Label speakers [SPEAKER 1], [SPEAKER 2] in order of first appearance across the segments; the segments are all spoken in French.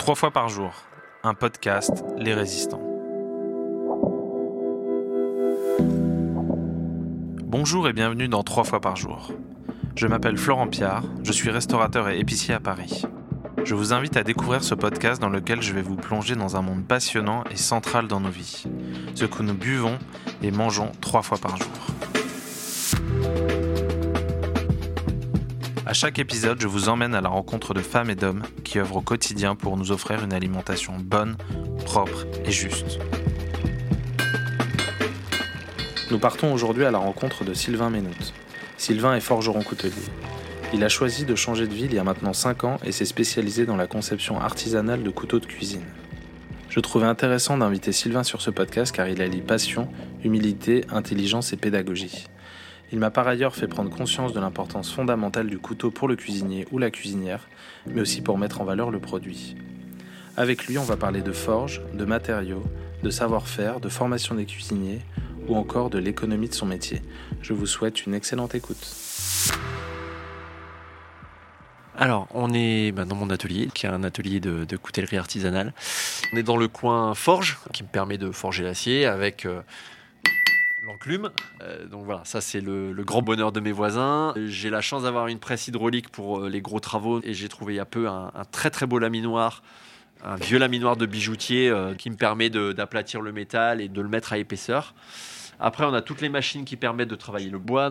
[SPEAKER 1] Trois fois par jour, un podcast Les Résistants. Bonjour et bienvenue dans Trois fois par jour. Je m'appelle Florent Piard, je suis restaurateur et épicier à Paris. Je vous invite à découvrir ce podcast dans lequel je vais vous plonger dans un monde passionnant et central dans nos vies, ce que nous buvons et mangeons trois fois par jour. À chaque épisode, je vous emmène à la rencontre de femmes et d'hommes qui œuvrent au quotidien pour nous offrir une alimentation bonne, propre et juste. Nous partons aujourd'hui à la rencontre de Sylvain Ménout. Sylvain est forgeron coutelier. Il a choisi de changer de vie il y a maintenant 5 ans et s'est spécialisé dans la conception artisanale de couteaux de cuisine. Je trouvais intéressant d'inviter Sylvain sur ce podcast car il allie passion, humilité, intelligence et pédagogie. Il m'a par ailleurs fait prendre conscience de l'importance fondamentale du couteau pour le cuisinier ou la cuisinière, mais aussi pour mettre en valeur le produit. Avec lui, on va parler de forge, de matériaux, de savoir-faire, de formation des cuisiniers ou encore de l'économie de son métier. Je vous souhaite une excellente écoute.
[SPEAKER 2] Alors, on est bah, dans mon atelier, qui est un atelier de, coutellerie artisanale. On est dans le coin forge, qui me permet de forger l'acier avec euh, l'enclume. Euh, donc voilà, ça c'est le, grand bonheur de mes voisins. J'ai la chance d'avoir une presse hydraulique pour euh, les gros travaux et j'ai trouvé il y a peu un, très très beau laminoir, un vieux laminoir de bijoutier euh, qui me permet d'aplatir le métal et de le mettre à épaisseur. Après, on a toutes les machines qui permettent de travailler le bois.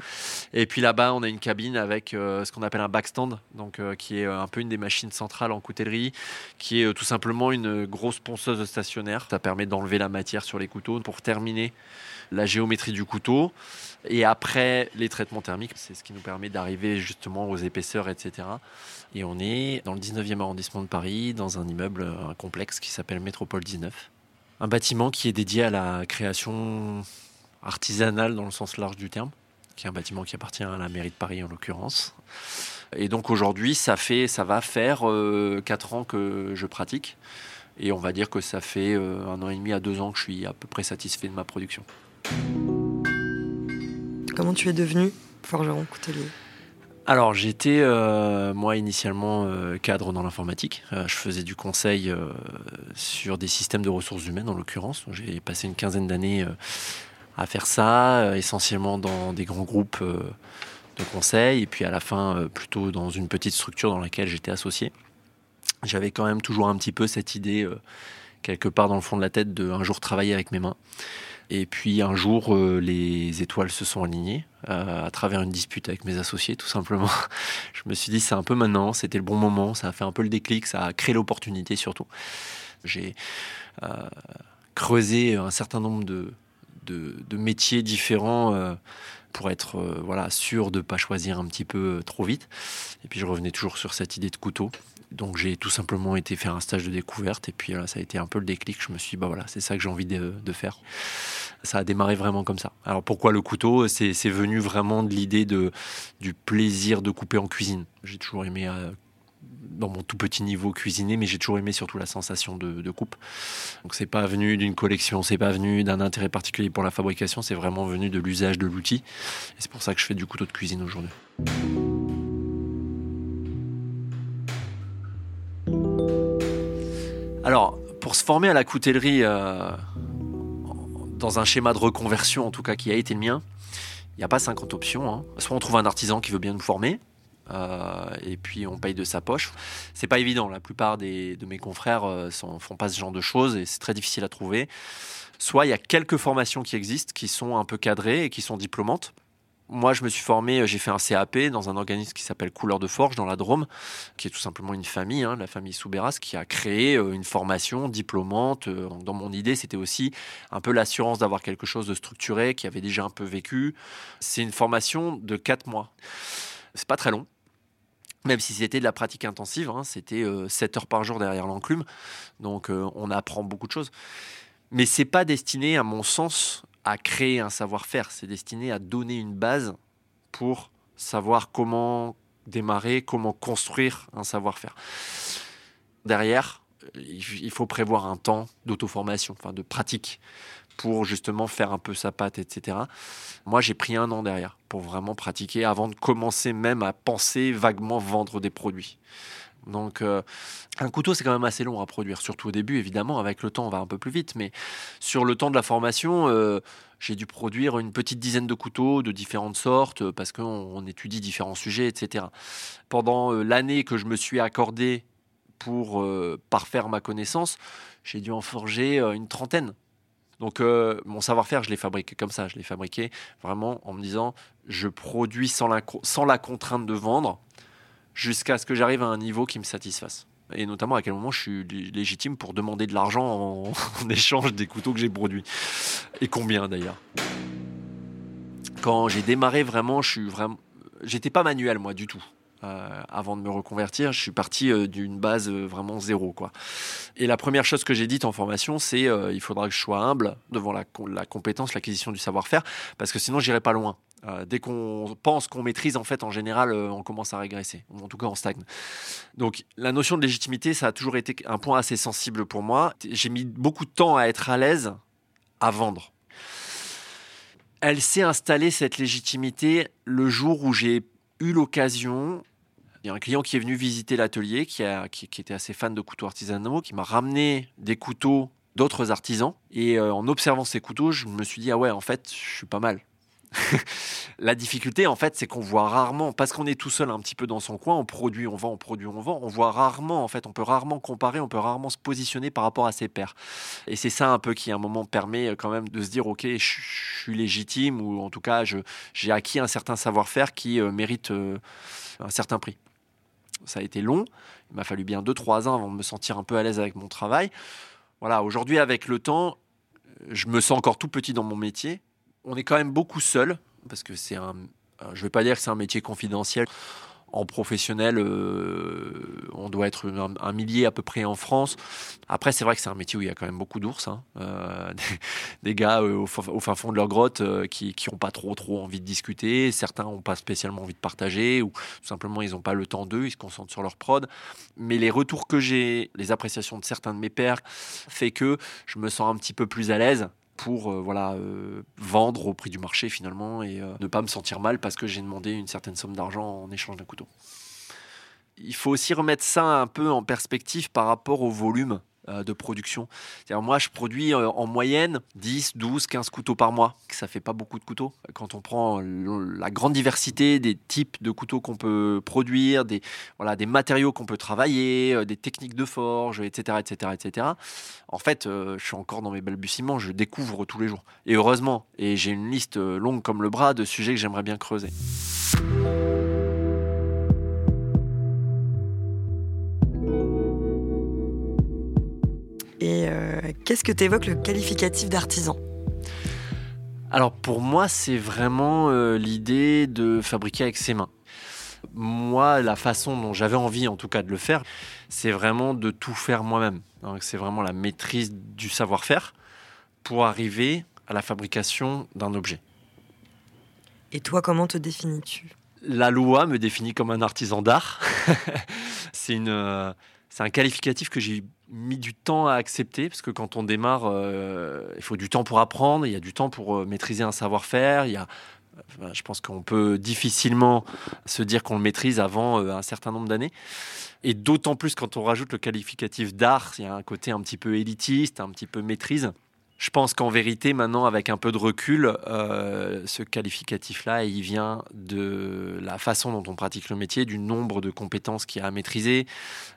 [SPEAKER 2] Et puis là-bas, on a une cabine avec ce qu'on appelle un backstand, donc qui est un peu une des machines centrales en coutellerie, qui est tout simplement une grosse ponceuse stationnaire. Ça permet d'enlever la matière sur les couteaux pour terminer la géométrie du couteau. Et après, les traitements thermiques, c'est ce qui nous permet d'arriver justement aux épaisseurs, etc. Et on est dans le 19e arrondissement de Paris, dans un immeuble, un complexe qui s'appelle Métropole 19. Un bâtiment qui est dédié à la création artisanale dans le sens large du terme, qui est un bâtiment qui appartient à la mairie de Paris en l'occurrence. Et donc aujourd'hui, ça, fait, ça va faire 4 euh, ans que je pratique. Et on va dire que ça fait euh, un an et demi à deux ans que je suis à peu près satisfait de ma production.
[SPEAKER 3] Comment tu es devenu forgeron coutelier?
[SPEAKER 2] Alors j'étais euh, moi initialement euh, cadre dans l'informatique. Euh, je faisais du conseil sur des systèmes de ressources humaines en l'occurrence. J'ai passé une quinzaine d'années à faire ça, essentiellement dans des grands groupes de conseil et puis à la fin plutôt dans une petite structure dans laquelle j'étais associé. J'avais quand même toujours un petit peu cette idée quelque part dans le fond de la tête de un jour travailler avec mes mains. Et puis un jour, euh, les étoiles se sont alignées euh, à travers une dispute avec mes associés, tout simplement. je me suis dit, c'est un peu maintenant, c'était le bon moment, ça a fait un peu le déclic, ça a créé l'opportunité surtout. J'ai euh, creusé un certain nombre de, de, métiers différents pour être voilà sûr de pas choisir un petit peu trop vite. Et puis je revenais toujours sur cette idée de couteau. Donc j'ai tout simplement été faire un stage de découverte et puis ça a été un peu le déclic. Je me suis dit, bah voilà, c'est ça que j'ai envie de, faire. Ça a démarré vraiment comme ça. Alors pourquoi le couteau? C'est venu vraiment de l'idée du plaisir de couper en cuisine. J'ai toujours aimé euh, dans mon tout petit niveau cuisiner, mais j'ai toujours aimé surtout la sensation de, de coupe. Donc c'est pas venu d'une collection, c'est pas venu d'un intérêt particulier pour la fabrication, c'est vraiment venu de l'usage de l'outil. Et c'est pour ça que je fais du couteau de cuisine aujourd'hui. Alors, pour se former à la coutellerie, euh, dans un schéma de reconversion en tout cas qui a été le mien, il n'y a pas 50 options. Hein. Soit on trouve un artisan qui veut bien nous former, euh, et puis on paye de sa poche. C'est pas évident. La plupart de mes confrères ne euh, font pas ce genre de choses et c'est très difficile à trouver. Soit il y a quelques formations qui existent, qui sont un peu cadrées et qui sont diplômantes moi, je me suis formé, euh, j'ai fait un CAP dans un organisme qui s'appelle Couleur de Forge dans la Drôme, qui est tout simplement une famille, hein, la famille Souberas, qui a créé euh, une formation diplômante. Euh, dans mon idée, c'était aussi un peu l'assurance d'avoir quelque chose de structuré, qui avait déjà un peu vécu. C'est une formation de 4 mois. C'est pas très long. Même si c'était de la pratique intensive, hein, c'était 7 heures par jour derrière l'enclume. Donc on apprend beaucoup de choses. Mais c'est pas destiné, à mon sens, à créer un savoir-faire, c'est destiné à donner une base pour savoir comment démarrer, comment construire un savoir-faire. Derrière, il faut prévoir un temps d'auto-formation, enfin de pratique, pour justement faire un peu sa patte, etc. Moi, j'ai pris un an derrière pour vraiment pratiquer avant de commencer même à penser vaguement vendre des produits. Donc, euh, un couteau, c'est quand même assez long à produire, surtout au début, évidemment. Avec le temps, on va un peu plus vite. Mais sur le temps de la formation, euh, j'ai dû produire une petite dizaine de couteaux de différentes sortes parce qu'on étudie différents sujets, etc. Pendant l'année que je me suis accordé pour parfaire ma connaissance, j'ai dû en forger une trentaine. Donc mon savoir-faire, je l'ai fabriqué comme ça. Je l'ai fabriqué vraiment en me disant, je produis sans la contrainte de vendre jusqu'à ce que j'arrive à un niveau qui me satisfasse. Et notamment à quel moment je suis légitime pour demander de l'argent en, échange des couteaux que j'ai produits. Et combien d'ailleurs. Quand j'ai démarré vraiment, je suis vraiment, j'étais pas manuel moi du tout. Euh, avant de me reconvertir, je suis parti euh, d'une base euh, vraiment zéro. Quoi. Et la première chose que j'ai dite en formation, c'est il faudra que je sois humble devant la, la compétence, l'acquisition du savoir-faire, parce que sinon j'irai pas loin. Dès qu'on pense qu'on maîtrise, en fait, en général, on commence à régresser. En tout cas, on stagne. Donc, la notion de légitimité, ça a toujours été un point assez sensible pour moi. J'ai mis beaucoup de temps à être à l'aise à vendre. Elle s'est installée, cette légitimité, le jour où j'ai eu l'occasion. Il y a un client qui est venu visiter l'atelier, qui, était assez fan de couteaux artisanaux, qui m'a ramené des couteaux d'autres artisans. Et euh, en observant ces couteaux, je me suis dit, ah ouais, en fait, je suis pas mal. la difficulté, en fait, c'est qu'on voit rarement, parce qu'on est tout seul un petit peu dans son coin, on produit, on vend, on produit, on vend, on voit rarement, en fait, on peut rarement comparer, on peut rarement se positionner par rapport à ses pairs. Et c'est ça un peu qui, à un moment, permet quand même de se dire, OK, je, suis légitime, ou en tout cas, j'ai acquis un certain savoir-faire qui euh, mérite euh, un certain prix. Ça a été long, il m'a fallu bien 2-3 ans avant de me sentir un peu à l'aise avec mon travail. Voilà, aujourd'hui, avec le temps, je me sens encore tout petit dans mon métier, on est quand même beaucoup seul, parce que c'est un. Je ne vais pas dire que c'est un métier confidentiel. En professionnel, euh, on doit être un, millier à peu près en France. Après, c'est vrai que c'est un métier où il y a quand même beaucoup d'ours. Hein. Euh, des, gars euh, au, fin fond de leur grotte qui n'ont pas trop, trop envie de discuter. Certains n'ont pas spécialement envie de partager ou tout simplement ils n'ont pas le temps d'eux, ils se concentrent sur leur prod. Mais les retours que j'ai, les appréciations de certains de mes pairs, fait que je me sens un petit peu plus à l'aise pour euh, voilà, euh, vendre au prix du marché finalement et euh, ne pas me sentir mal parce que j'ai demandé une certaine somme d'argent en échange d'un couteau. Il faut aussi remettre ça un peu en perspective par rapport au volume de production. moi, je produis euh, en moyenne 10, 12, 15 couteaux par mois. Ça fait pas beaucoup de couteaux. Quand on prend la grande diversité des types de couteaux qu'on peut produire, des, voilà, des matériaux qu'on peut travailler, euh, des techniques de forge, etc., etc., etc. En fait, je suis encore dans mes balbutiements. Je découvre tous les jours. Et heureusement, et j'ai une liste longue comme le bras de sujets que j'aimerais bien creuser.
[SPEAKER 3] Euh, qu'est-ce que tu évoques le qualificatif d'artisan?
[SPEAKER 2] Alors pour moi, c'est vraiment euh, l'idée de fabriquer avec ses mains. Moi, la façon dont j'avais envie, en tout cas, de le faire, c'est vraiment de tout faire moi-même. C'est vraiment la maîtrise du savoir-faire pour arriver à la fabrication d'un objet.
[SPEAKER 3] Et toi, comment te définis-tu?
[SPEAKER 2] La loi me définit comme un artisan d'art. c'est une, euh, c'est un qualificatif que j'ai mis du temps à accepter parce que quand on démarre, euh, il faut du temps pour apprendre, il y a du temps pour euh, maîtriser un savoir-faire. Il y a, je pense qu'on peut difficilement se dire qu'on le maîtrise avant euh, un certain nombre d'années. Et d'autant plus quand on rajoute le qualificatif d'art, il y a un côté un petit peu élitiste, un petit peu maîtrise. Je pense qu'en vérité, maintenant, avec un peu de recul, euh, ce qualificatif-là, il vient de la façon dont on pratique le métier, du nombre de compétences qu'il y a à maîtriser,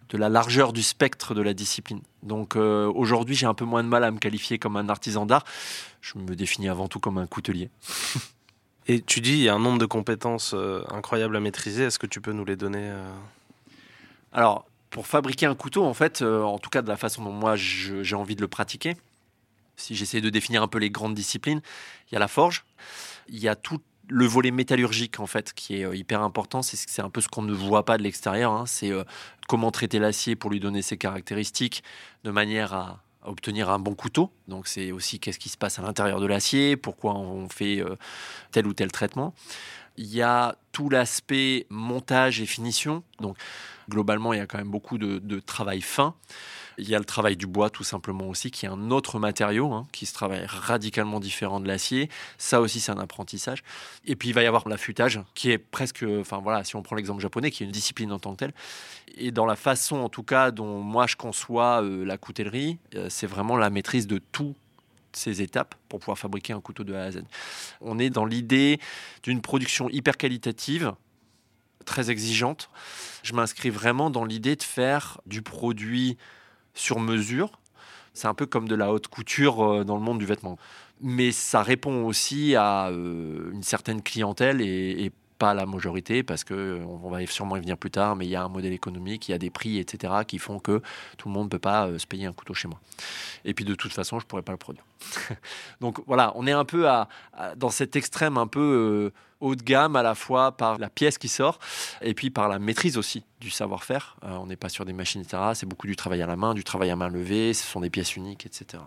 [SPEAKER 2] de la largeur du spectre de la discipline. Donc euh, aujourd'hui, j'ai un peu moins de mal à me qualifier comme un artisan d'art. Je me définis avant tout comme un coutelier.
[SPEAKER 1] Et tu dis, il y a un nombre de compétences euh, incroyables à maîtriser. Est-ce que tu peux nous les donner
[SPEAKER 2] Alors, pour fabriquer un couteau, en fait, en tout cas de la façon dont moi j'ai envie de le pratiquer, si j'essaie de définir un peu les grandes disciplines, il y a la forge, il y a tout le volet métallurgique en fait qui est euh, hyper important. C'est un peu ce qu'on ne voit pas de l'extérieur. Hein. C'est euh, comment traiter l'acier pour lui donner ses caractéristiques de manière à, obtenir un bon couteau. Donc c'est aussi qu'est-ce qui se passe à l'intérieur de l'acier, pourquoi on fait euh, tel ou tel traitement. Il y a tout l'aspect montage et finition. Donc, globalement, il y a quand même beaucoup de, travail fin. Il y a le travail du bois, tout simplement aussi, qui est un autre matériau, hein, qui se travaille radicalement différent de l'acier. Ça aussi, c'est un apprentissage. Et puis, il va y avoir l'affûtage, qui est presque, enfin voilà, si on prend l'exemple japonais, qui est une discipline en tant que telle. Et dans la façon, en tout cas, dont moi je conçois euh, la coutellerie, euh, c'est vraiment la maîtrise de tout ces étapes pour pouvoir fabriquer un couteau de A à Z. On est dans l'idée d'une production hyper qualitative, très exigeante. Je m'inscris vraiment dans l'idée de faire du produit sur mesure. C'est un peu comme de la haute couture euh, dans le monde du vêtement. Mais ça répond aussi à euh, une certaine clientèle et, et pas la majorité parce que on va sûrement y venir plus tard, mais il y a un modèle économique, il y a des prix, etc., qui font que tout le monde ne peut pas euh, se payer un couteau chez moi. Et puis de toute façon, je pourrais pas le produire. Donc voilà, on est un peu à, dans cet extrême un peu euh, haut de gamme à la fois par la pièce qui sort et puis par la maîtrise aussi du savoir-faire. Euh, on n'est pas sur des machines, etc. C'est beaucoup du travail à la main, du travail à main levée, ce sont des pièces uniques, etc.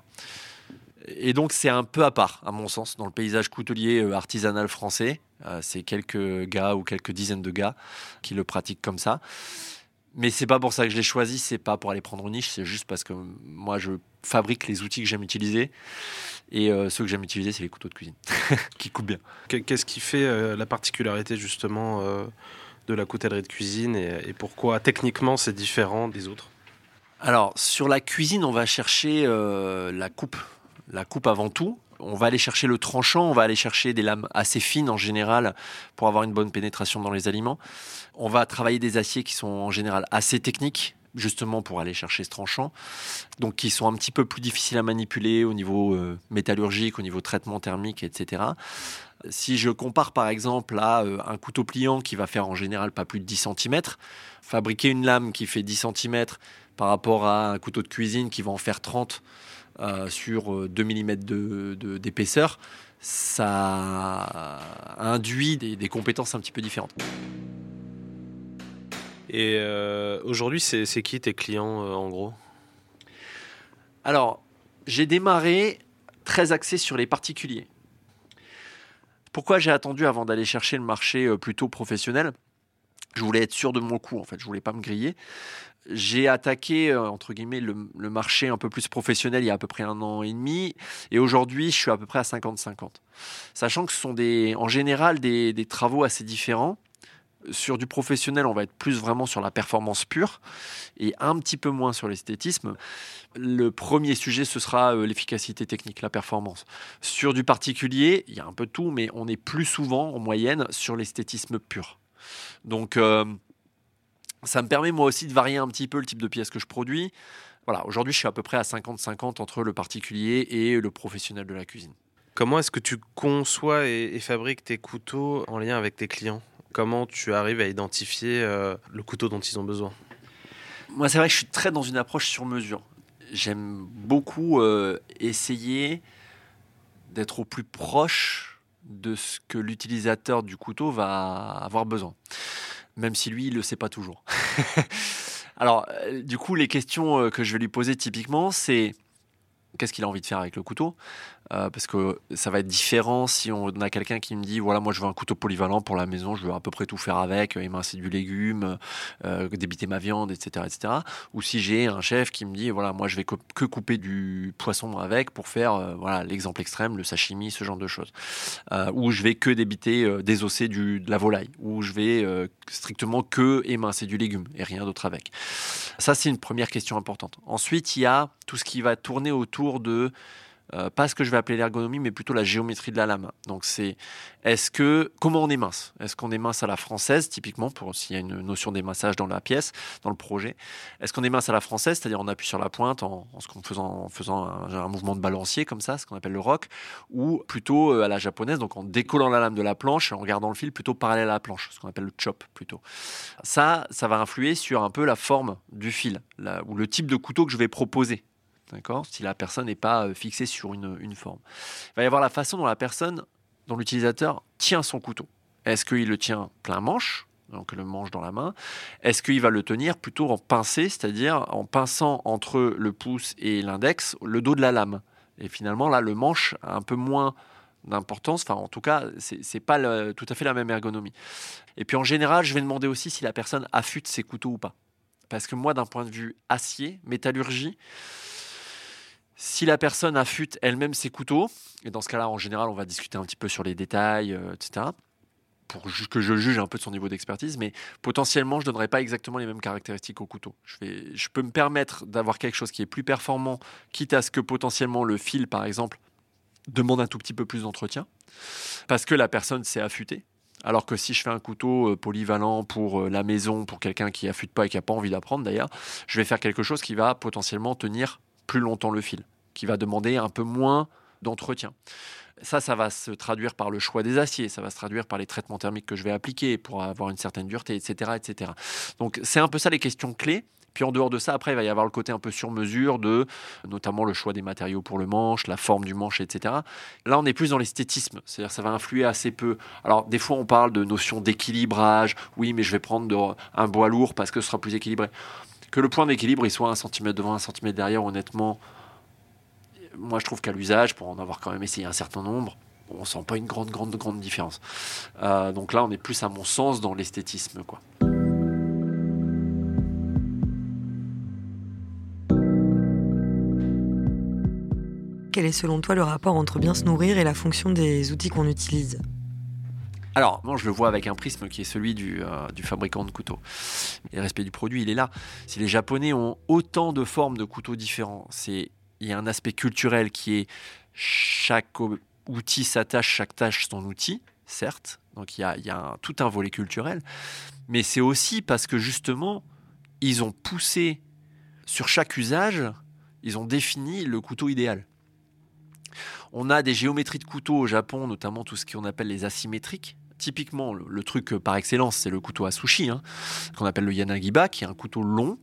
[SPEAKER 2] Et donc c'est un peu à part, à mon sens, dans le paysage coutelier euh, artisanal français. Euh, c'est quelques gars ou quelques dizaines de gars qui le pratiquent comme ça. Mais c'est pas pour ça que je l'ai choisi, c'est pas pour aller prendre une niche, c'est juste parce que moi je fabrique les outils que j'aime utiliser. Et euh, ceux que j'aime utiliser, c'est les couteaux de cuisine, qui coupent bien.
[SPEAKER 1] Qu'est-ce qui fait la particularité justement de la coutellerie de cuisine et, pourquoi techniquement c'est différent des autres?
[SPEAKER 2] Alors sur la cuisine, on va chercher la coupe la coupe avant tout. On va aller chercher le tranchant, on va aller chercher des lames assez fines en général pour avoir une bonne pénétration dans les aliments. On va travailler des aciers qui sont en général assez techniques, justement pour aller chercher ce tranchant, donc qui sont un petit peu plus difficiles à manipuler au niveau euh, métallurgique, au niveau traitement thermique, etc. Si je compare par exemple à euh, un couteau pliant qui va faire en général pas plus de 10 cm, fabriquer une lame qui fait 10 cm par rapport à un couteau de cuisine qui va en faire 30 euh, sur 2 euh, mm d'épaisseur, ça induit des, compétences un petit peu différentes.
[SPEAKER 1] Et euh, aujourd'hui, c'est qui tes clients en gros?
[SPEAKER 2] Alors, j'ai démarré très axé sur les particuliers. Pourquoi j'ai attendu avant d'aller chercher le marché plutôt professionnel? Je voulais être sûr de mon coup, en fait, je voulais pas me griller. J'ai attaqué euh, entre guillemets le, marché un peu plus professionnel il y a à peu près un an et demi. Et aujourd'hui je suis à peu près à 50-50 sachant que ce sont des, en général des, travaux assez différents. Sur du professionnel on va être plus vraiment sur la performance pure et un petit peu moins sur l'esthétisme. Le premier sujet ce sera euh, l'efficacité technique la performance. Sur du particulier il y a un peu tout mais on est plus souvent en moyenne sur l'esthétisme pur donc euh, ça me permet moi aussi de varier un petit peu le type de pièces que je produis. Voilà, aujourd'hui je suis à peu près à 50-50 entre le particulier et le professionnel de la cuisine.
[SPEAKER 1] Comment est-ce que tu conçois et, fabriques tes couteaux en lien avec tes clients? Comment tu arrives à identifier euh, le couteau dont ils ont besoin?
[SPEAKER 2] Moi c'est vrai que je suis très dans une approche sur mesure. J'aime beaucoup euh, essayer d'être au plus proche de ce que l'utilisateur du couteau va avoir besoin même si lui, il ne le sait pas toujours. Alors, euh, du coup, les questions euh, que je vais lui poser typiquement, c'est qu'est-ce qu'il a envie de faire avec le couteau? Euh, parce que ça va être différent si on a quelqu'un qui me dit voilà moi je veux un couteau polyvalent pour la maison je veux à peu près tout faire avec émincer du légume euh, débiter ma viande etc etc ou si j'ai un chef qui me dit voilà moi je vais que couper du poisson avec pour faire euh, voilà l'exemple extrême le sashimi ce genre de choses. Ou je vais que débiter désosser du, de la volaille. Ou je vais strictement que émincer du légume et rien d'autre avec. Ça c'est une première question importante. Ensuite il y a tout ce qui va tourner autour de euh, pas ce que je vais appeler l'ergonomie, mais plutôt la géométrie de la lame. Donc c'est est-ce que comment on est mince? Est-ce qu'on est mince à la française typiquement pour s'il y a une notion d'éminçage dans la pièce, dans le projet? Est-ce qu'on est mince à la française, c'est-à-dire on appuie sur la pointe en, faisant un, mouvement de balancier comme ça, ce qu'on appelle le rock, ou plutôt euh, à la japonaise, donc en décollant la lame de la planche et en gardant le fil plutôt parallèle à la planche, ce qu'on appelle le chop plutôt. Ça, ça va influer sur un peu la forme du fil ou le type de couteau que je vais proposer D'accord Si la personne n'est pas euh, fixée sur une, forme. Il va y avoir la façon dont la personne, dont l'utilisateur tient son couteau. Est-ce qu'il le tient plein manche donc le manche dans la main, est-ce qu'il va le tenir plutôt en pincé, c'est-à-dire en pinçant entre le pouce et l'index le dos de la lame? Et finalement, là, le manche a un peu moins d'importance. Enfin, en tout cas, c'est pas tout à fait la même ergonomie. Et puis en général, je vais demander aussi si la personne affûte ses couteaux ou pas. Parce que moi, d'un point de vue acier, métallurgie, si la personne affûte elle-même ses couteaux, et dans ce cas-là, en général, on va discuter un petit peu sur les détails, euh, etc., pour que je juge un peu de son niveau d'expertise, mais potentiellement, je ne donnerai pas exactement les mêmes caractéristiques au couteau. Je, peux me permettre d'avoir quelque chose qui est plus performant, quitte à ce que potentiellement le fil, par exemple, demande un tout petit peu plus d'entretien, parce que la personne s'est affûtée. Alors que si je fais un couteau euh, polyvalent pour euh, la maison, pour quelqu'un qui affûte pas et qui n'a pas envie d'apprendre d'ailleurs, je vais faire quelque chose qui va potentiellement tenir plus longtemps le fil, qui va demander un peu moins d'entretien. Ça, ça va se traduire par le choix des aciers, ça va se traduire par les traitements thermiques que je vais appliquer pour avoir une certaine dureté, etc. etc. Donc c'est un peu ça les questions clés. Puis en dehors de ça, après, il va y avoir le côté un peu sur mesure de notamment le choix des matériaux pour le manche, la forme du manche, etc. Là, on est plus dans l'esthétisme, c'est-à-dire ça va influer assez peu. Alors, des fois, on parle de notion d'équilibrage. Oui, mais je vais prendre un bois lourd parce que ce sera plus équilibré. Que le point d'équilibre, il soit un centimètre devant, un centimètre derrière, honnêtement, moi, je trouve qu'à l'usage, pour en avoir quand même essayé un certain nombre, on sent pas une grande, grande, grande différence. Euh, donc là, on est plus, à mon sens, dans l'esthétisme, quoi.
[SPEAKER 3] Quel est selon toi le rapport entre bien se nourrir et la fonction des outils qu'on utilise?
[SPEAKER 2] Alors, moi, je le vois avec un prisme qui est celui du, euh, fabricant de couteaux. Le respect du produit, il est là. Si les Japonais ont autant de formes de couteaux différents, il y a un aspect culturel qui est chaque outil s'attache, chaque tâche son outil, certes. Donc il y a, il y a tout un volet culturel. Mais c'est aussi parce que justement, ils ont poussé sur chaque usage, ils ont défini le couteau idéal. On a des géométries de couteaux au Japon, notamment tout ce qu'on appelle les asymétriques. Typiquement, le, truc par excellence, c'est le couteau à sushi, hein, qu'on appelle le yanagiba, qui est un couteau long,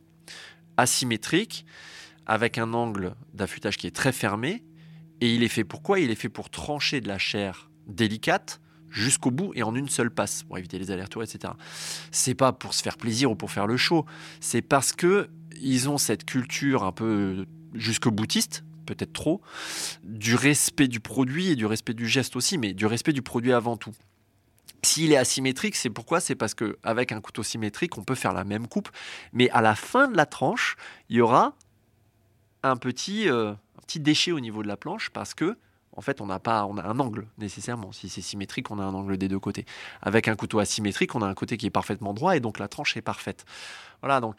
[SPEAKER 2] asymétrique, avec un angle d'affûtage qui est très fermé. Et il est fait pour quoi? Il est fait pour trancher de la chair délicate jusqu'au bout et en une seule passe pour éviter les allers-retours, etc. C'est pas pour se faire plaisir ou pour faire le show. C'est parce que ils ont cette culture un peu jusqu'au boutiste, peut-être trop, du respect du produit et du respect du geste aussi, mais du respect du produit avant tout. S'il est asymétrique, c'est pourquoi? C'est parce qu'avec un couteau symétrique, on peut faire la même coupe, mais à la fin de la tranche, il y aura un petit, euh, un petit déchet au niveau de la planche parce que en fait, on n'a pas, on a un angle nécessairement. Si c'est symétrique, on a un angle des deux côtés. Avec un couteau asymétrique, on a un côté qui est parfaitement droit et donc la tranche est parfaite. Voilà, donc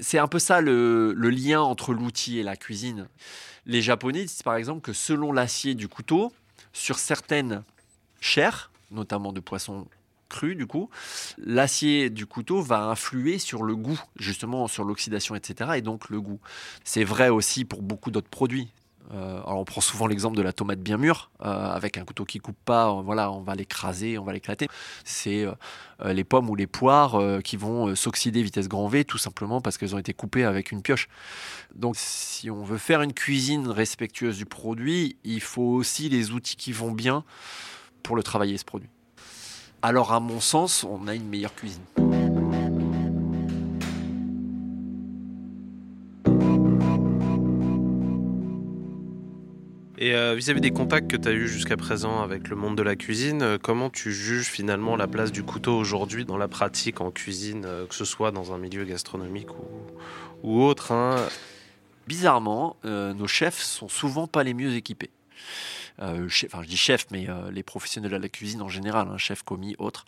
[SPEAKER 2] c'est un peu ça le lien entre l'outil et la cuisine. Les Japonais disent par exemple que selon l'acier du couteau, sur certaines chairs, notamment de poissons cru, du coup, l'acier du couteau va influer sur le goût, justement sur l'oxydation, etc. Et donc le goût. C'est vrai aussi pour beaucoup d'autres produits. Euh, alors on prend souvent l'exemple de la tomate bien mûre, euh, avec un couteau qui coupe pas, euh, voilà, on va l'écraser, on va l'éclater. C'est les pommes ou les poires qui vont s'oxyder vitesse grand V, tout simplement parce qu'elles ont été coupées avec une pioche. Donc si on veut faire une cuisine respectueuse du produit, il faut aussi les outils qui vont bien pour le travailler ce produit alors à mon sens, on a une meilleure cuisine.
[SPEAKER 1] Et euh, vis-à-vis des contacts que tu as eus jusqu'à présent avec le monde de la cuisine, euh, comment tu juges finalement la place du couteau aujourd'hui dans la pratique en cuisine, euh, que ce soit dans un milieu gastronomique ou, autre hein?
[SPEAKER 2] Bizarrement, nos chefs sont souvent pas les mieux équipés. Euh, enfin je dis chef, mais euh, les professionnels de la cuisine en général, hein, chef, commis, autres.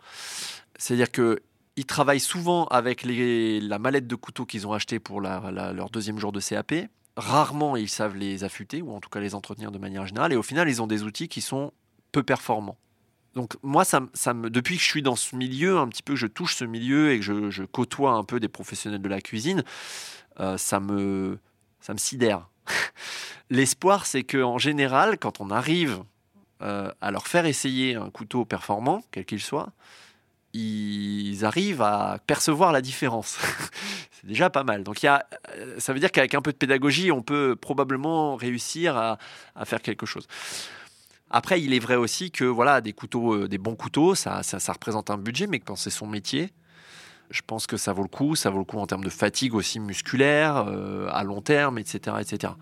[SPEAKER 2] C'est-à-dire que ils travaillent souvent avec la mallette de couteaux qu'ils ont acheté pour leur deuxième jour de CAP. Rarement ils savent les affûter ou en tout cas les entretenir de manière générale. Et au final, ils ont des outils qui sont peu performants. Donc moi, ça, me, depuis que je suis dans ce milieu, un petit peu que je touche ce milieu et que je, côtoie un peu des professionnels de la cuisine, euh, ça, me, ça me sidère. L'espoir, c'est qu'en général, quand on arrive euh, à leur faire essayer un couteau performant, quel qu'il soit, ils arrivent à percevoir la différence. c'est déjà pas mal. Donc, y a, euh, ça veut dire qu'avec un peu de pédagogie, on peut probablement réussir à, faire quelque chose. Après, il est vrai aussi que voilà, des couteaux, euh, des bons couteaux, ça, représente un budget, mais quand c'est son métier, je pense que ça vaut le coup. Ça vaut le coup en termes de fatigue aussi musculaire, à long terme, etc., etc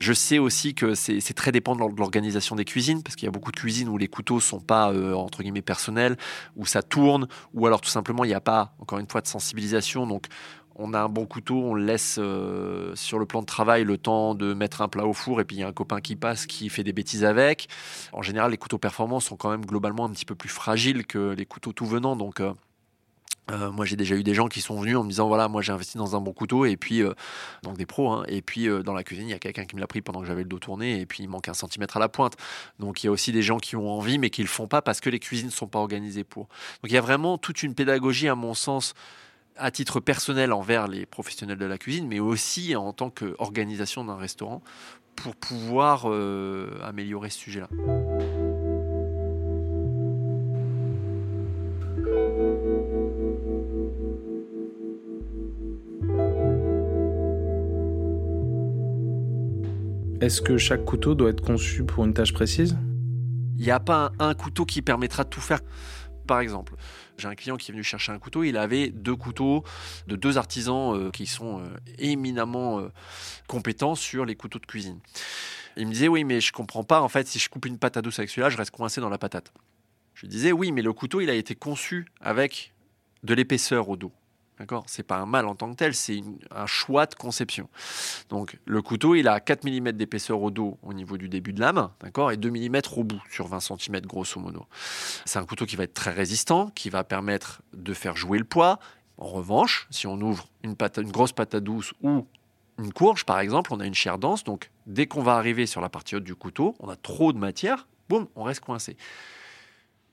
[SPEAKER 2] Je sais aussi que c'est très dépendant de l'organisation des cuisines, parce qu'il y a beaucoup de cuisines où les couteaux sont pas euh, entre guillemets personnels, où ça tourne, ou alors tout simplement il n'y a pas, encore une fois, de sensibilisation. Donc on a un bon couteau, on laisse euh, sur le plan de travail le temps de mettre un plat au four et puis il y a un copain qui passe qui fait des bêtises avec. En général, les couteaux performants sont quand même globalement un petit peu plus fragiles que les couteaux tout venant. Donc, euh, euh, moi, j'ai déjà eu des gens qui sont venus en me disant voilà, moi j'ai investi dans un bon couteau et puis donc des pros hein, et puis dans la cuisine il y a quelqu'un qui me l'a pris pendant que j'avais le dos tourné et puis il manque un centimètre à la pointe. Donc il y a aussi des gens qui ont envie mais qui le font pas parce que les cuisines ne sont pas organisées pour. Donc il y a vraiment toute une pédagogie à mon sens à titre personnel envers les professionnels de la cuisine, mais aussi en tant qu'organisation d'un restaurant pour pouvoir euh, améliorer ce sujet-là.
[SPEAKER 1] Est-ce que chaque couteau doit être conçu pour une tâche précise?
[SPEAKER 2] Il n'y a pas un couteau qui permettra de tout faire. Par exemple, j'ai un client qui est venu chercher un couteau, il avait deux couteaux de deux artisans euh, qui sont euh, éminemment euh, compétents sur les couteaux de cuisine. Il me disait oui mais je comprends pas en fait si je coupe une à douce avec celui-là je reste coincé dans la patate. Je lui disais oui mais le couteau il a été conçu avec de l'épaisseur au dos. D'accord? C'est pas un mal en tant que tel, c'est un choix de conception. Donc le couteau, il a 4 mm d'épaisseur au dos au niveau du début de lame, d'accord? Et 2 mm au bout, sur 20 cm grosso modo. C'est un couteau qui va être très résistant, qui va permettre de faire jouer le poids. En revanche, si on ouvre une, une grosse pâte à douce ou une courge, par exemple, on a une chair dense, donc dès qu'on va arriver sur la partie haute du couteau, on a trop de matière, boum, on reste coincé.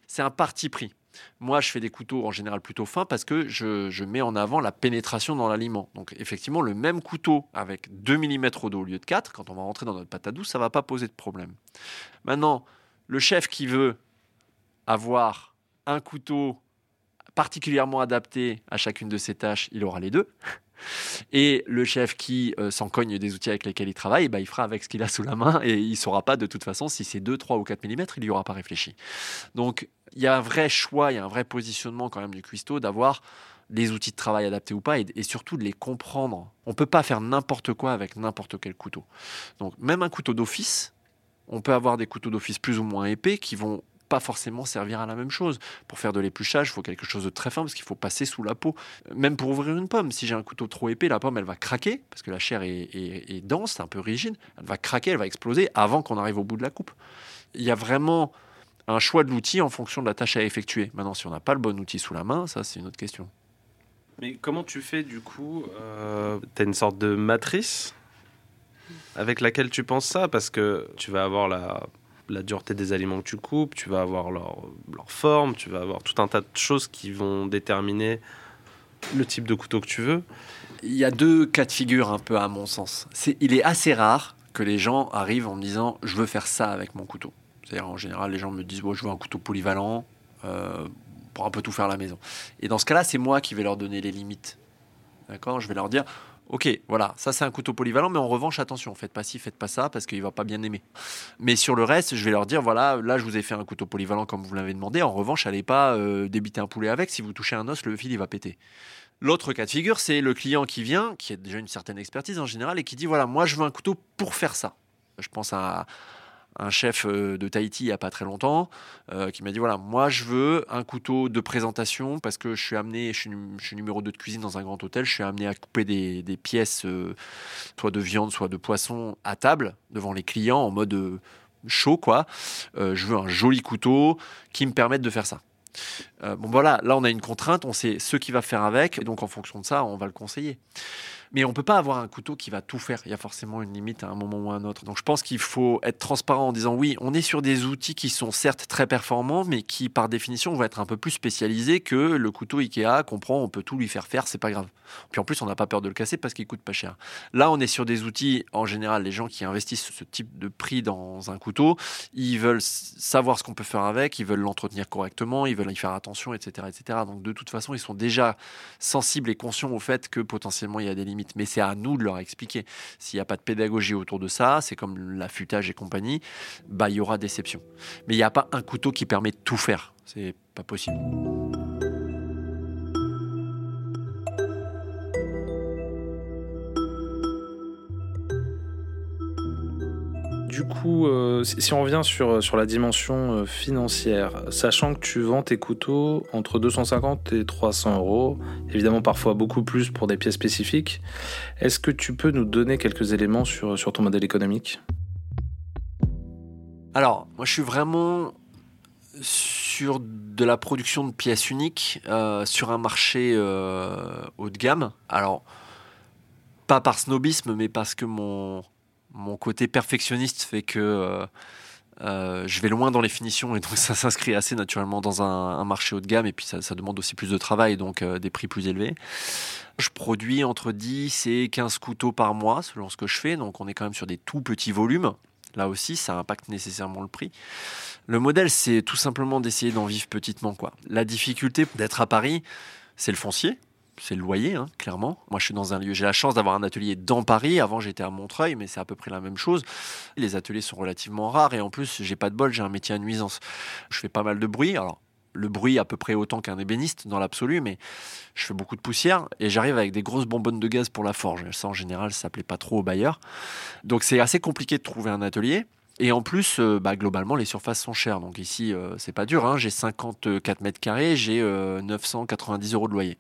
[SPEAKER 2] C'est un parti pris. Moi, je fais des couteaux en général plutôt fins parce que je, mets en avant la pénétration dans l'aliment. Donc, effectivement, le même couteau avec 2 mm au dos au lieu de 4, quand on va rentrer dans notre pâte à douce, ça ne va pas poser de problème. Maintenant, le chef qui veut avoir un couteau particulièrement adapté à chacune de ses tâches, il aura les deux. Et le chef qui euh, s'en cogne des outils avec lesquels il travaille, bah, il fera avec ce qu'il a sous la main et il ne saura pas de toute façon si c'est 2, 3 ou 4 mm, il n'y aura pas réfléchi. Donc il y a un vrai choix, il y a un vrai positionnement quand même du cuistot d'avoir des outils de travail adaptés ou pas et, surtout de les comprendre. On peut pas faire n'importe quoi avec n'importe quel couteau. Donc même un couteau d'office, on peut avoir des couteaux d'office plus ou moins épais qui vont pas forcément servir à la même chose. Pour faire de l'épluchage, il faut quelque chose de très fin parce qu'il faut passer sous la peau. Même pour ouvrir une pomme, si j'ai un couteau trop épais, la pomme elle va craquer parce que la chair est, est, est dense, un peu rigide. Elle va craquer, elle va exploser avant qu'on arrive au bout de la coupe. Il y a vraiment un choix de l'outil en fonction de la tâche à effectuer. Maintenant, si on n'a pas le bon outil sous la main, ça c'est une autre question.
[SPEAKER 1] Mais comment tu fais du coup euh, Tu as une sorte de matrice avec laquelle tu penses ça? Parce que tu vas avoir la, la dureté des aliments que tu coupes, tu vas avoir leur, leur, forme, tu vas avoir tout un tas de choses qui vont déterminer le type de couteau que tu veux.
[SPEAKER 2] Il y a deux cas de figure un peu à mon sens. C'est, il est assez rare que les gens arrivent en me disant je veux faire ça avec mon couteau. En général, les gens me disent Je veux un couteau polyvalent euh, pour un peu tout faire à la maison. Et dans ce cas-là, c'est moi qui vais leur donner les limites. D'accord? Je vais leur dire Ok, voilà, ça c'est un couteau polyvalent, mais en revanche, attention, faites pas ci, faites pas ça, parce qu'il va pas bien aimer. Mais sur le reste, je vais leur dire voilà, là je vous ai fait un couteau polyvalent comme vous l'avez demandé. En revanche, allez pas euh, débiter un poulet avec. Si vous touchez un os, le fil il va péter. L'autre cas de figure, c'est le client qui vient, qui a déjà une certaine expertise en général, et qui dit voilà, moi je veux un couteau pour faire ça. Je pense à, un chef euh, de Tahiti il n'y a pas très longtemps euh, qui m'a dit voilà moi je veux un couteau de présentation parce que je suis amené je suis, numéro 2 de cuisine dans un grand hôtel je suis amené à couper des, pièces euh, soit de viande soit de poisson à table devant les clients en mode chaud quoi. Je veux un joli couteau qui me permette de faire ça. Bon voilà là on a une contrainte on sait ce qu'il va faire avec et donc en fonction de ça on va le conseiller mais on peut pas avoir un couteau qui va tout faire. Il y a forcément une limite à un moment ou à un autre. Donc je pense qu'il faut être transparent en disant oui, on est sur des outils qui sont certes très performants, mais qui par définition vont être un peu plus spécialisés que le couteau Ikea qu'on on peut tout lui faire faire, c'est pas grave. Puis en plus, on n'a pas peur de le casser parce qu'il coûte pas cher. Là, on est sur des outils, en général, les gens qui investissent ce type de prix dans un couteau, ils veulent savoir ce qu'on peut faire avec, ils veulent l'entretenir correctement, ils veulent y faire attention, etc., etc. Donc de toute façon, ils sont déjà sensibles et conscients au fait que potentiellement il y a des limites mais c'est à nous de leur expliquer. S'il n'y a pas de pédagogie autour de ça, c'est comme l'affûtage et compagnie, bah il y aura déception. Mais il n'y a pas un couteau qui permet de tout faire. C'est pas possible.
[SPEAKER 1] Du coup, euh, si, on revient sur, sur la dimension euh, financière, sachant que tu vends tes couteaux entre 250 et 300 euros, évidemment parfois beaucoup plus pour des pièces spécifiques, est-ce que tu peux nous donner quelques éléments sur, sur ton modèle économique?
[SPEAKER 2] Alors, moi je suis vraiment sur de la production de pièces uniques euh, sur un marché haut de gamme. Alors, pas par snobisme, mais parce que mon, mon côté perfectionniste fait que euh, euh, je vais loin dans les finitions et donc ça s'inscrit assez naturellement dans un, marché haut de gamme et puis ça, demande aussi plus de travail donc euh, des prix plus élevés. Je produis entre 10 et 15 couteaux par mois selon ce que je fais donc on est quand même sur des tout petits volumes. Là aussi, ça impacte nécessairement le prix. Le modèle, c'est tout simplement d'essayer d'en vivre petitement. Quoi. La difficulté d'être à Paris, c'est le foncier c'est le loyer, hein, clairement. Moi, je suis dans un lieu, j'ai la chance d'avoir un atelier dans Paris. Avant, j'étais à Montreuil, mais c'est à peu près la même chose. Les ateliers sont relativement rares et en plus, j'ai pas de bol, j'ai un métier à nuisance. Je fais pas mal de bruit. Alors, le bruit à peu près autant qu'un ébéniste dans l'absolu, mais je fais beaucoup de poussière et j'arrive avec des grosses bonbonnes de gaz pour la forge. Ça, en général, ça plaît pas trop aux bailleurs. Donc, c'est assez compliqué de trouver un atelier. Et en plus, euh, bah, globalement, les surfaces sont chères. Donc ici, euh, c'est pas dur. Hein. J'ai 54 mètres carrés, j'ai 990 euh, euros de loyer.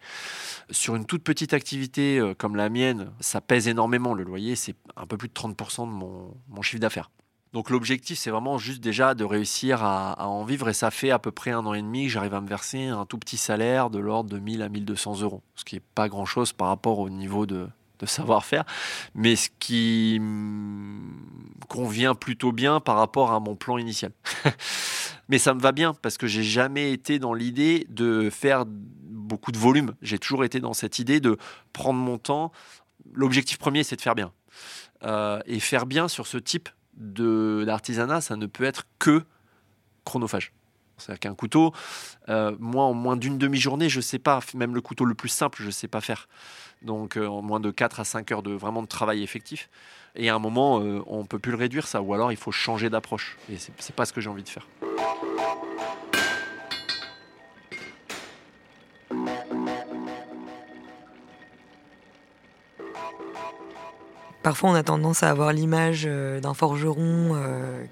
[SPEAKER 2] Sur une toute petite activité comme la mienne, ça pèse énormément. Le loyer, c'est un peu plus de 30% de mon, chiffre d'affaires. Donc l'objectif, c'est vraiment juste déjà de réussir à, à, en vivre. Et ça fait à peu près un an et demi que j'arrive à me verser un tout petit salaire de l'ordre de 1000 à 1200 euros. Ce qui n'est pas grand-chose par rapport au niveau de, de savoir-faire, mais ce qui convient plutôt bien par rapport à mon plan initial. mais ça me va bien parce que j'ai jamais été dans l'idée de faire beaucoup de volume. J'ai toujours été dans cette idée de prendre mon temps. L'objectif premier, c'est de faire bien. Euh, et faire bien sur ce type d'artisanat, ça ne peut être que chronophage. C'est-à-dire qu'un couteau, euh, moi, en moins d'une demi-journée, je ne sais pas, même le couteau le plus simple, je ne sais pas faire. Donc, euh, en moins de 4 à 5 heures de vraiment de travail effectif. Et à un moment, euh, on ne peut plus le réduire, ça. Ou alors, il faut changer d'approche. Et ce n'est pas ce que j'ai envie de faire.
[SPEAKER 3] Parfois, on a tendance à avoir l'image d'un forgeron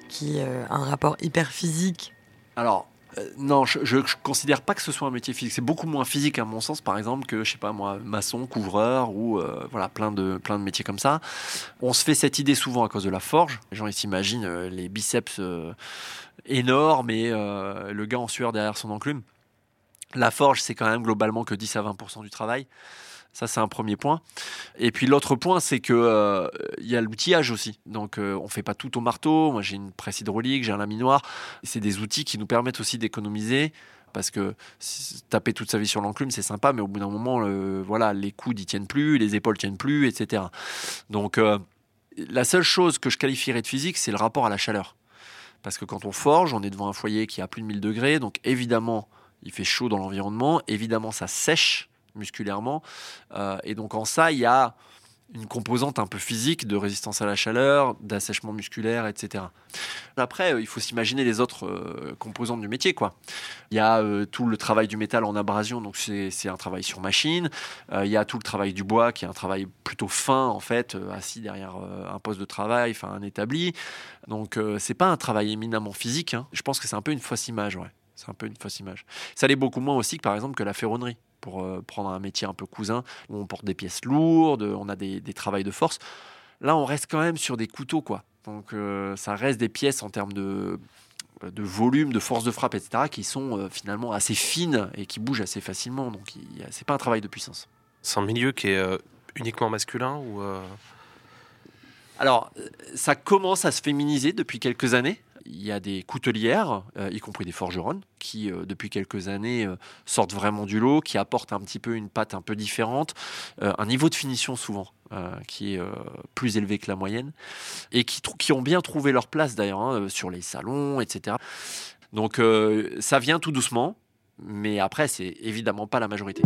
[SPEAKER 3] qui a un rapport hyper physique.
[SPEAKER 2] Alors, euh, non, je ne considère pas que ce soit un métier physique. C'est beaucoup moins physique à mon sens, par exemple, que je sais pas moi, maçon, couvreur ou euh, voilà plein de plein de métiers comme ça. On se fait cette idée souvent à cause de la forge. Les gens ils s'imaginent euh, les biceps énormes et le gars en sueur derrière son enclume. La forge, c'est quand même globalement que 10 à 20% du travail. Ça, c'est un premier point. Et puis l'autre point, c'est que euh, il y a l'outillage aussi. Donc, euh, on fait pas tout au marteau. Moi, j'ai une presse hydraulique, j'ai un laminoir. C'est des outils qui nous permettent aussi d'économiser. Parce que taper toute sa vie sur l'enclume, c'est sympa, mais au bout d'un moment, voilà, les coudes, ils tiennent plus, les épaules tiennent plus, etc. Donc, euh, la seule chose que je qualifierais de physique, c'est le rapport à la chaleur. Parce que quand on forge, on est devant un foyer qui a plus de 1000 degrés, donc évidemment, il fait chaud dans l'environnement, évidemment, ça sèche musculairement. Euh, et donc en ça, il y a une composante un peu physique de résistance à la chaleur, d'assèchement musculaire, etc. Après, euh, il faut s'imaginer les autres euh, composantes du métier. Quoi. Il y a tout le travail du métal en abrasion, donc c'est un travail sur machine. il y a tout le travail du bois, qui est un travail plutôt fin, en fait, assis derrière un poste de travail, un établi. Donc c'est pas un travail éminemment physique. Hein. Je pense que c'est un peu une fausse image. C'est un peu une fausse image. Ça l'est beaucoup moins aussi que par exemple que la ferronnerie pour euh, prendre un métier un peu cousin, où on porte des pièces lourdes, on a des, des travails de force. Là, on reste quand même sur des couteaux, quoi. Donc, euh, ça reste des pièces en termes de, de volume, de force de frappe, etc., qui sont euh, finalement assez fines et qui bougent assez facilement. Donc, c'est pas un travail de puissance.
[SPEAKER 1] C'est un milieu qui est uniquement masculin ou
[SPEAKER 2] Alors, ça commence à se féminiser depuis quelques années il y a des coutelières, euh, y compris des forgeronnes, qui euh, depuis quelques années euh, sortent vraiment du lot, qui apportent un petit peu une pâte un peu différente, un niveau de finition souvent qui est plus élevé que la moyenne, et qui, qui ont bien trouvé leur place d'ailleurs hein, sur les salons, etc. Donc ça vient tout doucement, mais après c'est évidemment pas la majorité.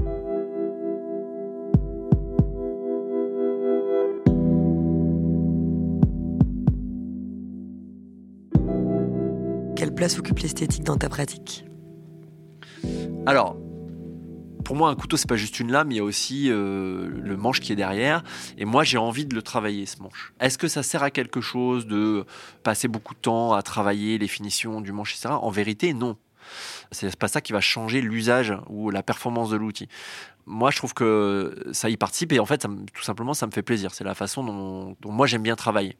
[SPEAKER 3] Place occupe l'esthétique dans ta pratique
[SPEAKER 2] Alors, pour moi, un couteau, c'est pas juste une lame, il y a aussi euh, le manche qui est derrière. Et moi, j'ai envie de le travailler, ce manche. Est-ce que ça sert à quelque chose de passer beaucoup de temps à travailler les finitions du manche, etc. En vérité, non. C'est pas ça qui va changer l'usage ou la performance de l'outil. Moi, je trouve que ça y participe et en fait, tout simplement, ça me fait plaisir. C'est la façon dont, moi j'aime bien travailler.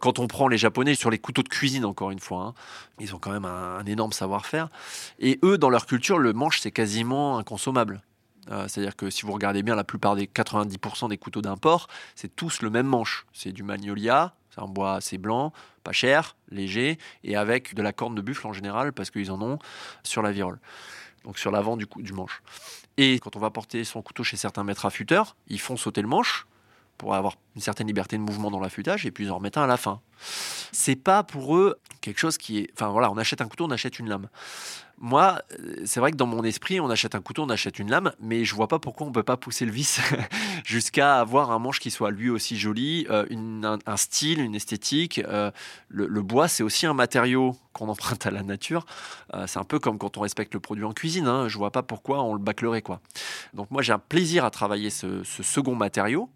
[SPEAKER 2] Quand on prend les Japonais sur les couteaux de cuisine, encore une fois, hein, ils ont quand même un, énorme savoir-faire. Et eux, dans leur culture, le manche, c'est quasiment inconsommable. Euh, c'est-à-dire que si vous regardez bien, la plupart des 90% des couteaux d'import, c'est tous le même manche. C'est du magnolia, c'est un bois assez blanc, pas cher, léger, et avec de la corne de buffle en général, parce qu'ils en ont sur la virole, donc sur l'avant du, du manche. Et quand on va porter son couteau chez certains maîtres affûteurs, ils font sauter le manche pour avoir une certaine liberté de mouvement dans l'affûtage, et puis ils en remettent un à la fin. C'est pas pour eux quelque chose qui est. Enfin voilà, on achète un couteau, on achète une lame. Moi, euh, c'est vrai que dans mon esprit, on achète un couteau, on achète une lame, mais je vois pas pourquoi on peut pas pousser le vis jusqu'à avoir un manche qui soit lui aussi joli, euh, un, style, une esthétique. Euh, le, bois, c'est aussi un matériau qu'on emprunte à la nature. c'est un peu comme quand on respecte le produit en cuisine. Hein. Je vois pas pourquoi on le bâclerait quoi. Donc moi, j'ai un plaisir à travailler ce, second matériau.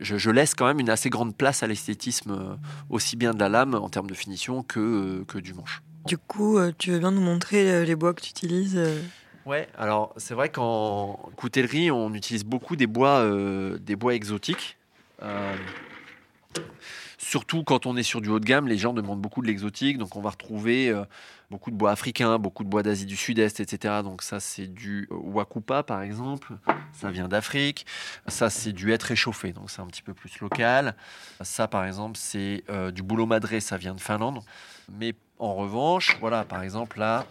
[SPEAKER 2] Je, laisse quand même une assez grande place à l'esthétisme, aussi bien de la lame en termes de finition que, que du manche.
[SPEAKER 3] Du coup, euh, tu veux bien nous montrer euh, les bois que tu utilises euh
[SPEAKER 2] Ouais, alors c'est vrai qu'en coutellerie, on utilise beaucoup des bois, des bois exotiques. surtout quand on est sur du haut de gamme, les gens demandent beaucoup de l'exotique, donc on va retrouver beaucoup de bois africains, beaucoup de bois d'Asie du Sud-Est, etc. Donc ça, c'est du wakupa par exemple, ça vient d'Afrique. Ça, c'est du être réchauffé, donc c'est un petit peu plus local. Ça, par exemple, c'est du boulot madré, ça vient de Finlande. Mais en revanche, voilà, par exemple, là,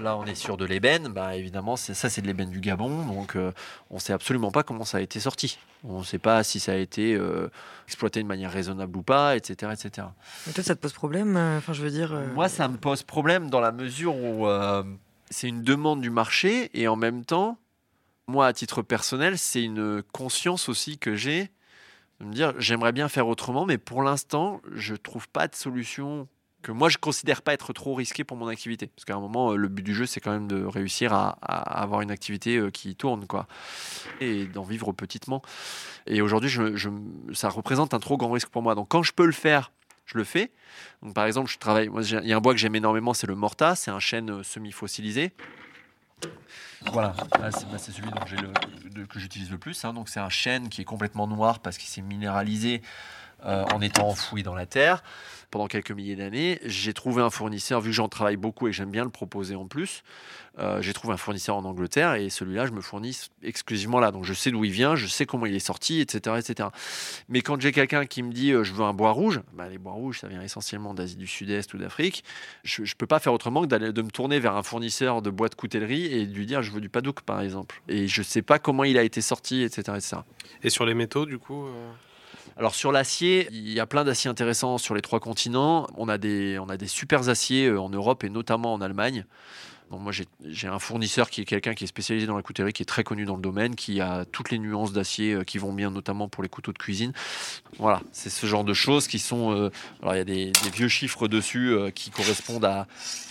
[SPEAKER 2] là on est sur de l'ébène. Bah, évidemment, ça, c'est de l'ébène du Gabon. Donc, euh, on ne sait absolument pas comment ça a été sorti. On ne sait pas si ça a été euh, exploité de manière raisonnable ou pas, etc. etc.
[SPEAKER 3] Mais toi, ça te pose problème euh, Enfin, je veux dire.
[SPEAKER 2] Moi, ça me pose problème dans la mesure où c'est une demande du marché et en même temps, moi, à titre personnel, c'est une conscience aussi que j'ai de me dire j'aimerais bien faire autrement, mais pour l'instant, je trouve pas de solution que moi je considère pas être trop risqué pour mon activité. Parce qu'à un moment, euh, le but du jeu, c'est quand même de réussir à, avoir une activité euh, qui tourne, quoi, et d'en vivre petitement. Et aujourd'hui, ça représente un trop grand risque pour moi. Donc quand je peux le faire, je le fais. Donc par exemple, je travaille. Il y a un bois que j'aime énormément, c'est le morta. C'est un chêne euh, semi-fossilisé. Voilà, bah, c'est celui que j'utilise le plus. Hein. Donc c'est un chêne qui est complètement noir parce qu'il s'est minéralisé en étant enfoui dans la terre pendant quelques milliers d'années. J'ai trouvé un fournisseur, vu que j'en travaille beaucoup et j'aime bien le proposer en plus, euh, j'ai trouvé un fournisseur en Angleterre et celui-là, je me fournis exclusivement là. Donc je sais d'où il vient, je sais comment il est sorti, etc. etc. Mais quand j'ai quelqu'un qui me dit euh, je veux un bois rouge, bah, les bois rouges, ça vient essentiellement d'Asie du Sud-Est ou d'Afrique, je ne peux pas faire autrement que de me tourner vers un fournisseur de bois de coutellerie et de lui dire je veux du padouk par exemple. Et je ne sais pas comment il a été sorti, etc. etc.
[SPEAKER 1] Et sur les métaux, du coup euh
[SPEAKER 2] alors sur l'acier, il y a plein d'aciers intéressants sur les trois continents. On a des, on a des super aciers euh, en Europe et notamment en Allemagne. moi, j'ai un fournisseur qui est quelqu'un qui est spécialisé dans la coutellerie, qui est très connu dans le domaine, qui a toutes les nuances d'acier euh, qui vont bien, notamment pour les couteaux de cuisine. Voilà, c'est ce genre de choses qui sont. Euh, alors, il y a des, vieux chiffres dessus qui correspondent à,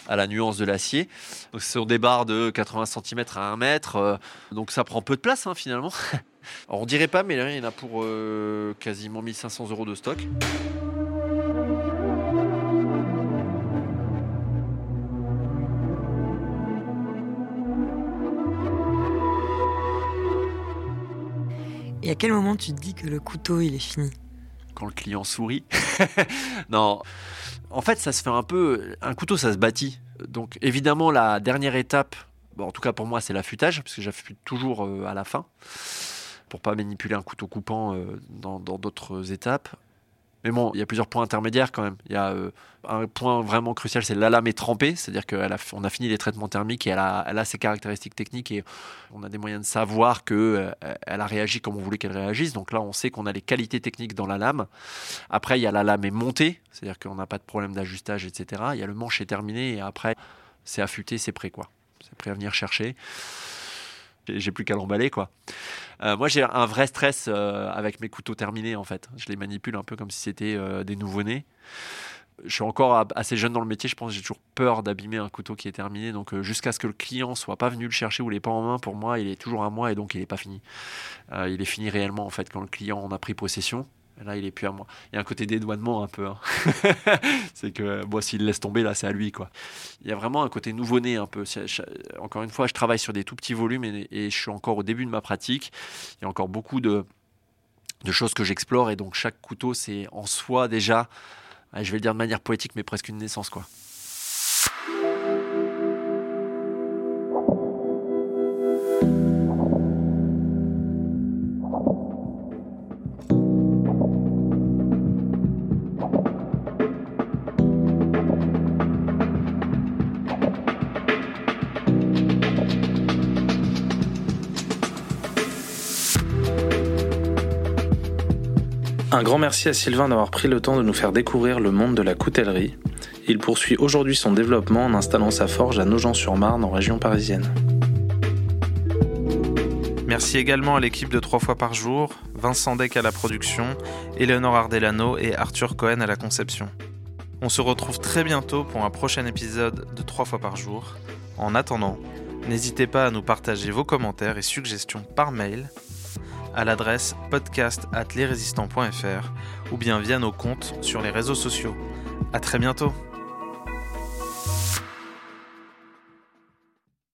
[SPEAKER 2] à, la nuance de l'acier. Donc, ce sont des barres de 80 cm à 1 mètre. donc, ça prend peu de place, hein, finalement. Alors, on dirait pas, mais là, il y en a pour euh, quasiment 1500 euros de stock.
[SPEAKER 3] Et à quel moment tu te dis que le couteau il est fini?
[SPEAKER 2] Quand le client sourit. non. En fait, ça se fait un peu. Un couteau, ça se bâtit. Donc, évidemment, la dernière étape, en tout cas pour moi, c'est l'affûtage, parce que j'affûte toujours euh, à la fin pour pas manipuler un couteau coupant euh, dans d'autres étapes. Mais bon, il y a plusieurs points intermédiaires quand même. Il y a euh, un point vraiment crucial, c'est la lame est trempée, c'est-à-dire qu'on a, fini les traitements thermiques et elle a, ses caractéristiques techniques et on a des moyens de savoir qu'elle euh, a réagi comme on voulait qu'elle réagisse. Donc là, on sait qu'on a les qualités techniques dans la lame. Après, il y a la lame est montée, c'est-à-dire qu'on n'a pas de problème d'ajustage, etc. Il y a le manche est terminé et après, c'est affûté, c'est prêt quoi. C'est prêt à venir chercher j'ai plus qu'à l'emballer quoi. Euh, moi j'ai un vrai stress euh, avec mes couteaux terminés en fait. Je les manipule un peu comme si c'était euh, des nouveau-nés. je suis encore assez jeune dans le métier, je pense que j'ai toujours peur d'abîmer un couteau qui est terminé. Donc jusqu'à ce que le client soit pas venu le chercher ou n'est pas en main, pour moi, il est toujours à moi et donc il n'est pas fini. Il est fini réellement en fait quand le client en a pris possession. Là, il est plus à moi. Il y a un côté dédouanement un peu. Hein. c'est que moi, s'il laisse tomber, là, c'est à lui. quoi. Il y a vraiment un côté nouveau-né un peu. Encore une fois, je travaille sur des tout petits volumes et, et je suis encore au début de ma pratique. Il y a encore beaucoup de, de choses que j'explore et donc chaque couteau, c'est en soi déjà je vais le dire de manière poétique, mais presque une naissance, quoi.
[SPEAKER 1] Un grand merci à Sylvain d'avoir pris le temps de nous faire découvrir le monde de la coutellerie. Il poursuit aujourd'hui son développement en installant sa forge à Nogent-sur-Marne en région parisienne. Merci également à l'équipe de 3 fois par jour, Vincent Deck à la production, Eleonore Ardelano et Arthur Cohen à la conception. On se retrouve très bientôt pour un prochain épisode de 3 fois par jour. En attendant, n'hésitez pas à nous partager vos commentaires et suggestions par mail à l'adresse podcast ou bien via nos comptes sur les réseaux sociaux. À très bientôt